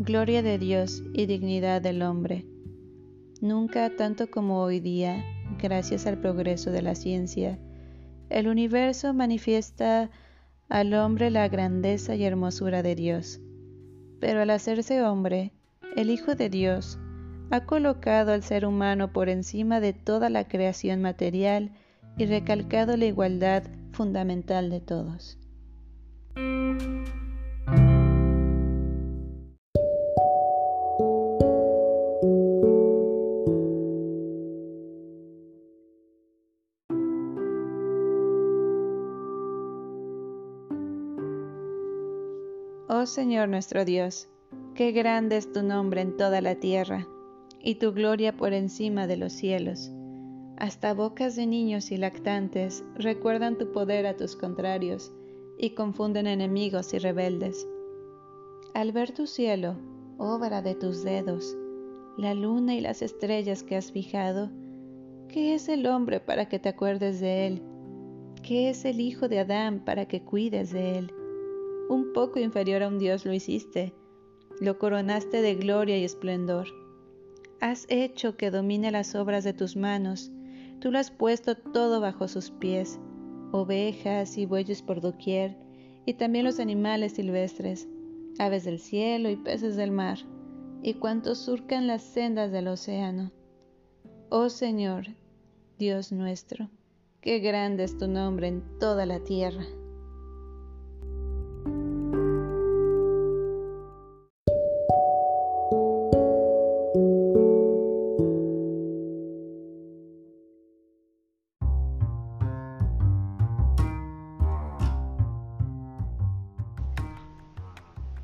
Gloria de Dios y dignidad del hombre. Nunca tanto como hoy día, gracias al progreso de la ciencia, el universo manifiesta al hombre la grandeza y hermosura de Dios. Pero al hacerse hombre, el Hijo de Dios ha colocado al ser humano por encima de toda la creación material y recalcado la igualdad fundamental de todos. Oh Señor nuestro Dios, qué grande es tu nombre en toda la tierra, y tu gloria por encima de los cielos. Hasta bocas de niños y lactantes recuerdan tu poder a tus contrarios, y confunden enemigos y rebeldes. Al ver tu cielo, obra de tus dedos, la luna y las estrellas que has fijado, ¿qué es el hombre para que te acuerdes de él? ¿Qué es el hijo de Adán para que cuides de él? Un poco inferior a un Dios lo hiciste, lo coronaste de gloria y esplendor. Has hecho que domine las obras de tus manos, tú lo has puesto todo bajo sus pies, ovejas y bueyes por doquier, y también los animales silvestres, aves del cielo y peces del mar, y cuantos surcan las sendas del océano. Oh Señor, Dios nuestro, qué grande es tu nombre en toda la tierra.